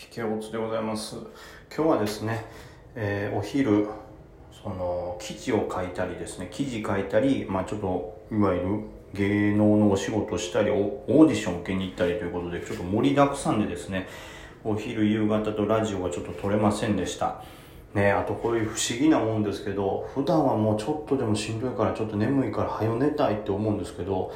引けおつでございます。今日はですね、えー、お昼その記事を書いたりですね記事書いたりまあちょっといわゆる芸能のお仕事したりオーディション受けに行ったりということでちょっと盛りだくさんでですねお昼夕方とラジオがちょっと撮れませんでした。ねあとこういう不思議なもんですけど普段はもうちょっとでもしんどいからちょっと眠いから早寝たいって思うんですけど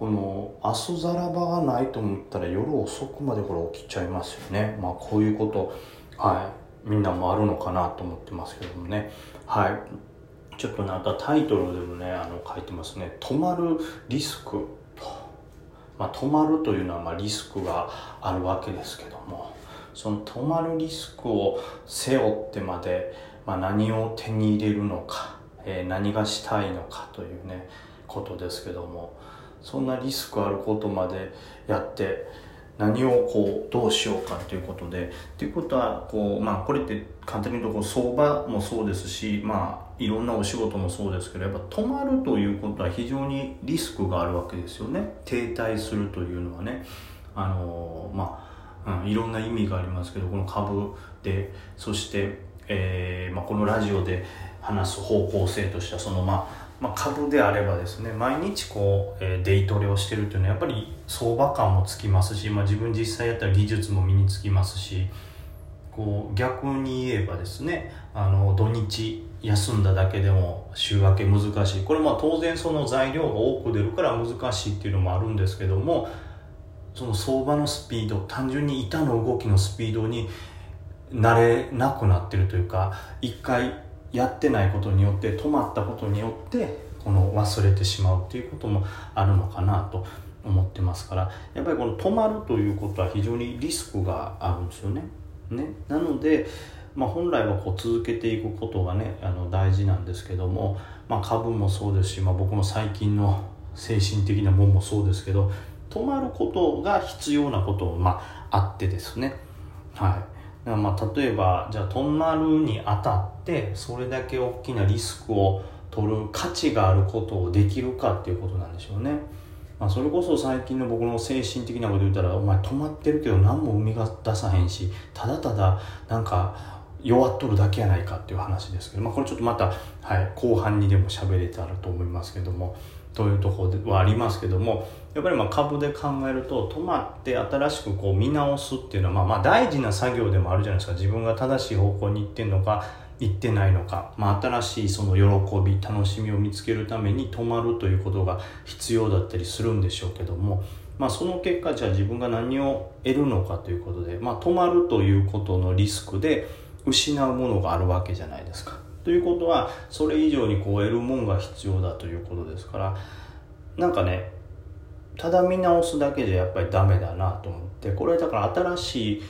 この明日ざらばがないと思ったら夜遅くまでこれ起きちゃいますよね。まあこういうことはい。みんなもあるのかなと思ってますけどもね。はい。ちょっとねあとタイトルでもねあの書いてますね「止まるリスク」、まあ、止まるというのはまリスクがあるわけですけども。その止まるリスクを背負ってまで、まあ、何を手に入れるのか、えー、何がしたいのかというねことですけども。そんなリスクあることまでやって何をこうどうしようかということでっていうことはこうまあこれって簡単に言うとこう相場もそうですしまあいろんなお仕事もそうですけどやっぱ止まるということは非常にリスクがあるわけですよね。停滞するというのはね。あのまあ、うん、いろんな意味がありますけどこの株でそして、えーまあ、このラジオで話す方向性としてはそのまあまあ、株であればですね毎日こう、えー、デイトレをしてるというのはやっぱり相場感もつきますし、まあ、自分実際やったら技術も身につきますしこう逆に言えばですねあの土日休んだだけでも週明け難しい。これまあ当然その材料が多く出るから難しいっていうのもあるんですけどもその相場のスピード単純に板の動きのスピードに慣れなくなってるというか一回やってないことによって止まったことによってこの忘れてしまうっていうこともあるのかなと思ってますから。やっぱりこの止まるということは非常にリスクがあるんですよね。ね。なので、まあ、本来はこう続けていくことがねあの大事なんですけども、まあ、株もそうですし、まあ、僕の最近の精神的なもんもそうですけど止まることが必要なこともまああってですね。はい。まあ、例えばじゃあトンマルに当たってそれだけ大きなリスクを取る価値があることをできるかっていうことなんでしょうね、まあ、それこそ最近の僕の精神的なこと言ったらお前止まってるけど何も生み出さへんしただただなんか弱っとるだけやないかっていう話ですけど、まあ、これちょっとまた、はい、後半にでも喋れたらと思いますけどもというところではありますけどもやっぱりまあ株で考えると止まって新しくこう見直すっていうのはまあまあ大事な作業でもあるじゃないですか。自分が正しい方向に行ってんのか行ってないのか、まあ、新しいその喜び楽しみを見つけるために止まるということが必要だったりするんでしょうけども、まあ、その結果じゃあ自分が何を得るのかということで、まあ、止まるということのリスクで失うものがあるわけじゃないですか。ということはそれ以上にこう得るもんが必要だということですからなんかねただ見直すだけじゃやっぱりダメだなと思ってこれだから新しい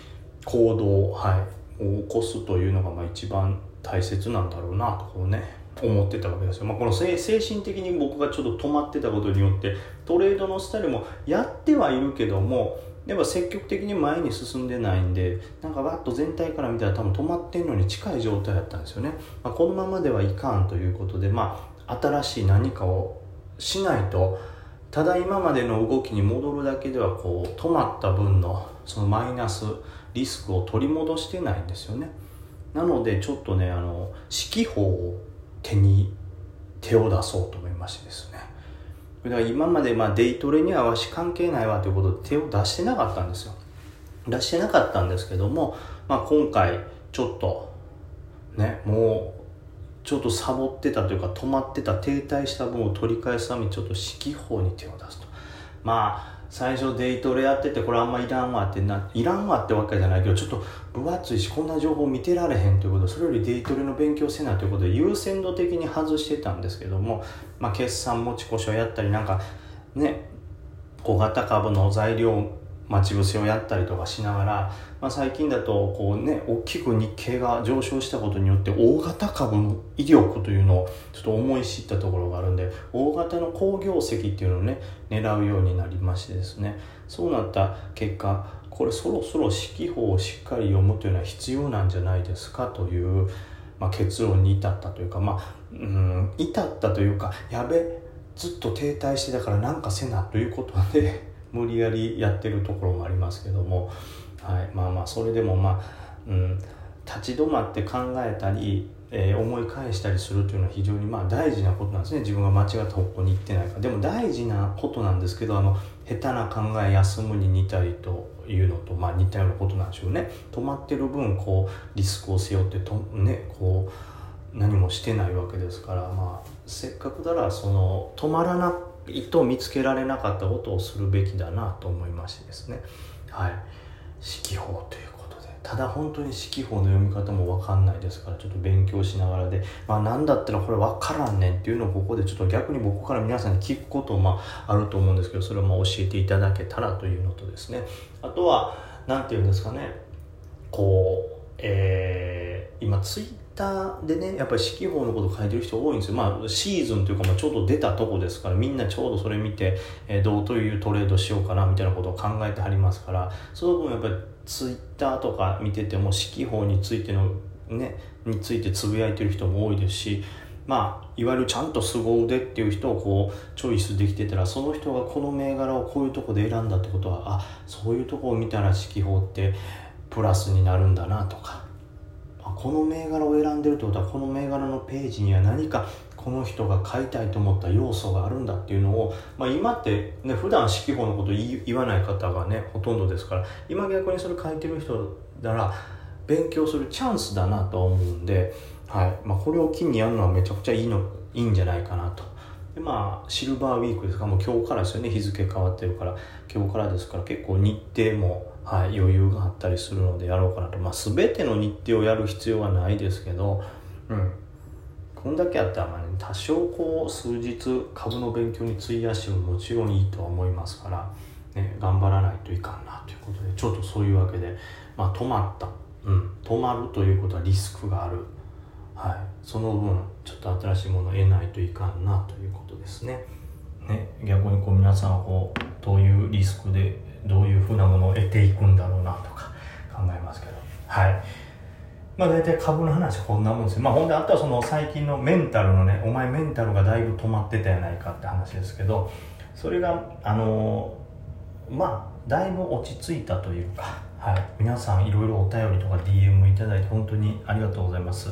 行動、はい、を起こすというのがまあ一番大切なんだろうなとこうね思ってたわけですよ、まあ、この精神的に僕がちょっと止まってたことによってトレードのスタイルもやってはいるけどもやっぱ積極的に前に進んでないんでなんかバッと全体から見たら多分止まってんのに近い状態だったんですよね、まあ、このままではいかんということでまあ新しい何かをしないとただ今までの動きに戻るだけではこう止まった分のそのマイナスリスクを取り戻してないんですよね。なのでちょっとねあの指揮法を手に手を出そうと思いましてですだから今までまあデイトレにはわし関係ないわということで手を出してなかったんですよ。出してなかったんですけども、まあ、今回ちょっとねもうちょっとサボってたというか止まってた停滞した分を取り返すためにちょっと指揮法に手を出すと。まあ最初デイトレやっててこれあんまいらんわってないらんわってわけじゃないけどちょっと分厚いしこんな情報見てられへんということそれよりデイトレの勉強せなということで優先度的に外してたんですけども、まあ、決算持ち越しをやったりなんかね小型株の材料待ち伏せをやったりとかしながら、まあ、最近だとこうね大きく日経が上昇したことによって大型株の威力というのをちょっと思い知ったところがあるんで大型の好業績っていうのをね狙うようになりましてですね。そうなった結果これそろそろ指揮法をしっかり読むというのは必要なんじゃないですかという、まあ、結論に至ったというかまあうん至ったというかやべずっと停滞してたからなんかせなということで無理やりやってるところもありますけどもはい、まあまあそれでもまあ、うん、立ち止まって考えたり、えー、思い返したりするというのは非常にまあ大事なことなんですね。自分が間違った方向に行ってないか。でも大事なことなんですけどあの下手な考え休むに似たりというのと、まあ、似たようなことなんでしょうね。止まってる分こうリスクを背負ってとねこう何もしてないわけですからまあせっかくならその止まらないと見つけられなかったことをするべきだなと思いましてですね。はい。四季法ということで。ただ本当に四季法の読み方も分かんないですからちょっと勉強しながらで。まあ何だったらこれ分からんねんっていうのをここでちょっと逆に僕から皆さんに聞くこともまああると思うんですけどそれをまあ教えていただけたらというのとですね。あとは何て言うんですかね。こうえー、今ツイッターでねやっぱり四季報のこと書いてる人多いんですよ。まあシーズンというか、まあ、ちょうど出たとこですからみんなちょうどそれ見て、えー、どうというトレードしようかなみたいなことを考えてはりますからその分やっぱりツイッターとか見てても四季報についてのねについてつぶやいてる人も多いですしまあ、いわゆるちゃんと凄腕っていう人をこうチョイスできてたらその人がこの銘柄をこういうとこで選んだってことはあそういうとこを見たら四季報ってプラスになるんだなとかこの銘柄を選んでるってことはこの銘柄のページには何かこの人が買いたいと思った要素があるんだっていうのを、まあ、今ってね普段四季報のこと言わない方がねほとんどですから今逆にそれ書いてる人なら勉強するチャンスだなと思うんで、はい。まあ、これを機にやるのはめちゃくちゃいいのいいんじゃないかなと。でまあシルバーウィークですか？もう今日からですよね。日付変わってるから。今日からですから結構日程もはい、余裕があったりするのでやろうかなと、まあ、全ての日程をやる必要はないですけど、うん、こんだけあったら、まあね、多少こう数日株の勉強に費やしてももちろんいいとは思いますから、ね、頑張らないといかんなということでちょっとそういうわけで、まあ、止まった、うん、止まるということはリスクがある、はい、その分ちょっと新しいものを得ないといかんなということですね。ね。逆にこう皆さんはこうどういうリスクでどういうふうなものを得ていくんだろうなとか考えますけど。はい。まあ大体株の話こんなもんですよ。まあほんであとはその最近のメンタルのねお前メンタルがだいぶ止まってたやないかって話ですけどそれがあのまあだいぶ落ち着いたというかはい。皆さんいろいろお便りとか DM いただいて本当にありがとうございます。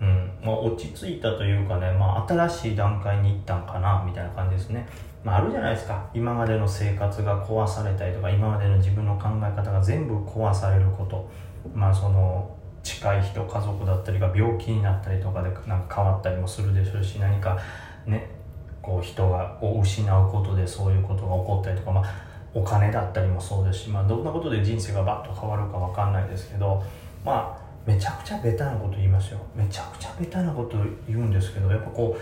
うん。まあ、落ち着いたというかね、まあ、新しい段階に行ったんかなみたいな感じですね。まあ、あるじゃないですか。今までの生活が壊されたりとか今までの自分の考え方が全部壊されること。まあその近い人家族だったりが病気になったりとかでなんか変わったりもするでしょうし何かねこう人がを失うことでそういうことが起こったりとか、まあ、お金だったりもそうですし、まあ、どんなことで人生がバッと変わるか分かんないですけどまあめちゃくちゃベタなこと言いますよ。めちゃくちゃベタなこと言うんですけどやっぱこ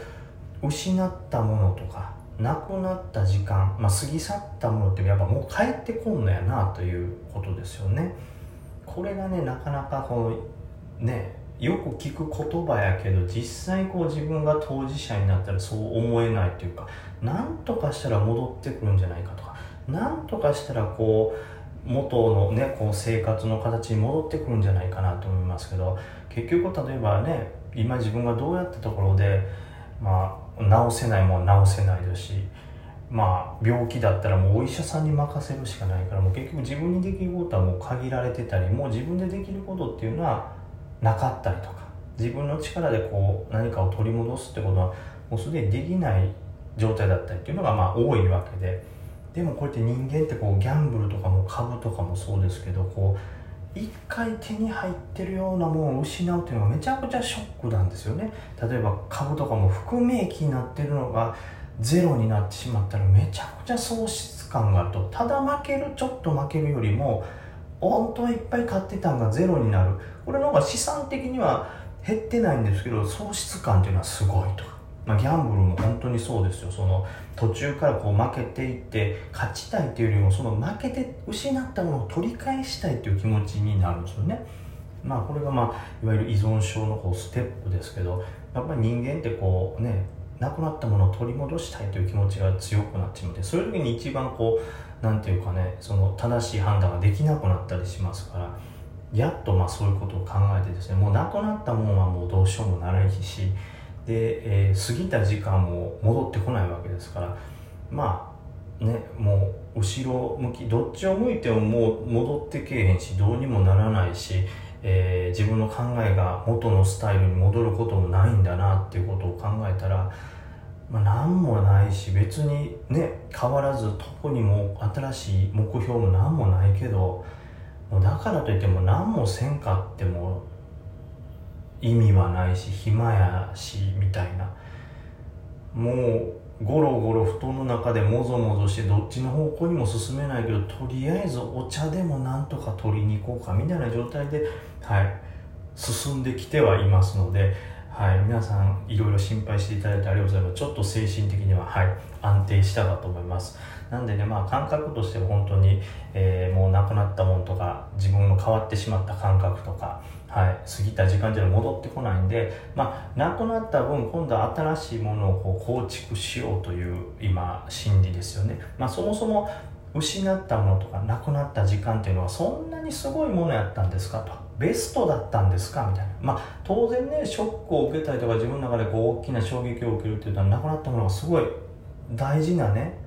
う失ったものとかなくなった時間、まあ、過ぎ去ったものってやっぱもう帰ってこんのやなということですよね。これがねなかなかこうねよく聞く言葉やけど実際こう自分が当事者になったらそう思えないというか何とかしたら戻ってくるんじゃないかとか何とかしたらこう元のねこう生活の形に戻ってくるんじゃないかなと思いますけど結局例えばね今自分がどうやったところでまあ治せないもん治せないですしまあ病気だったらもうお医者さんに任せるしかないからもう結局自分にできることはもう限られてたりもう自分でできることっていうのはなかったりとか自分の力でこう何かを取り戻すってことはもうすでにできない状態だったりっていうのがまあ多いわけで。でもこうやって人間ってこうギャンブルとかも株とかもそうですけどこう一回手に入ってるようなものを失うっていうのがめちゃくちゃショックなんですよね。例えば株とかも含み益になってるのがゼロになってしまったらめちゃくちゃ喪失感があると。ただ負けるちょっと負けるよりも本当はいっぱい買ってたんがゼロになる。これの方が資産的には減ってないんですけど喪失感っていうのはすごいと。まあ、ギャンブルも本当にそうですよ。その途中からこう負けていって勝ちたいっていうよりもその負けて失ったものを取り返したいっていう気持ちになるんですよね。まあこれがまあいわゆる依存症のこうステップですけどやっぱり人間ってこうねなくなったものを取り戻したいという気持ちが強くなっちまってそういう時に一番こうなんていうかねその正しい判断ができなくなったりしますからやっとまあそういうことを考えてですねもうなくなったものはもうどうしようもならないしで、えー、過ぎた時間も戻ってこないわけですから。まあねもう後ろ向きどっちを向いてももう戻ってけえへんしどうにもならないし、えー、自分の考えが元のスタイルに戻ることもないんだなっていうことを考えたら、まあ、何もないし別にね変わらずどこにも新しい目標も何もないけどもうだからといっても何もせんかっても意味はないし暇やしみたいな。もうゴロゴロ布団の中でもぞもぞしてどっちの方向にも進めないけどとりあえずお茶でもなんとか取りに行こうかみたいな状態で、はい、進んできてはいますので、はい、皆さんいろいろ心配していただいてありがとうございます。ちょっと精神的には、はい、安定したかと思います。なんでねまあ感覚としては本当に、えー、もうなくなったものとか自分の変わってしまった感覚とかはい、過ぎた時間っていうのは戻ってこないんで、まあ、なくなった分今度は新しいものをこう構築しようという今心理ですよね、まあ、そもそも失ったものとかなくなった時間っていうのはそんなにすごいものやったんですかと。ベストだったんですかみたいな。まあ当然ねショックを受けたりとか自分の中でこう大きな衝撃を受けるっていうのはなくなったものがすごい大事なね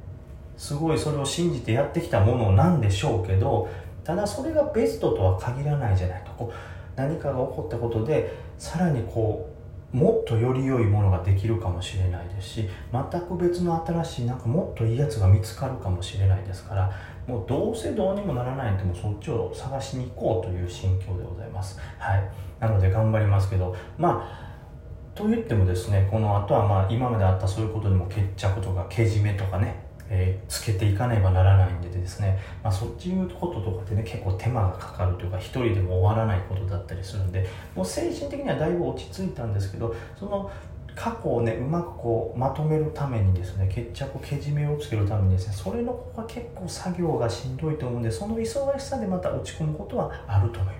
すごいそれを信じてやってきたものなんでしょうけどただそれがベストとは限らないじゃないと。こう何かが起こったことでさらにこうもっとより良いものができるかもしれないですし全く別の新しいなんかもっといいやつが見つかるかもしれないですからもうどうせどうにもならないんでもそっちを探しに行こうという心境でございます。はい。なので頑張りますけどまあと言ってもですねこの後はまあ今まであったそういうことにも決着とかけじめとかねえー、つけていかねばならないんでですね、まあ、そっちいうこととかってね結構手間がかかるというか一人でも終わらないことだったりするんでもう精神的にはだいぶ落ち着いたんですけどその過去をねうまくこうまとめるためにですね決着けじめをつけるためにですねそれの方が結構作業がしんどいと思うんでその忙しさでまた落ち込むことはあると思い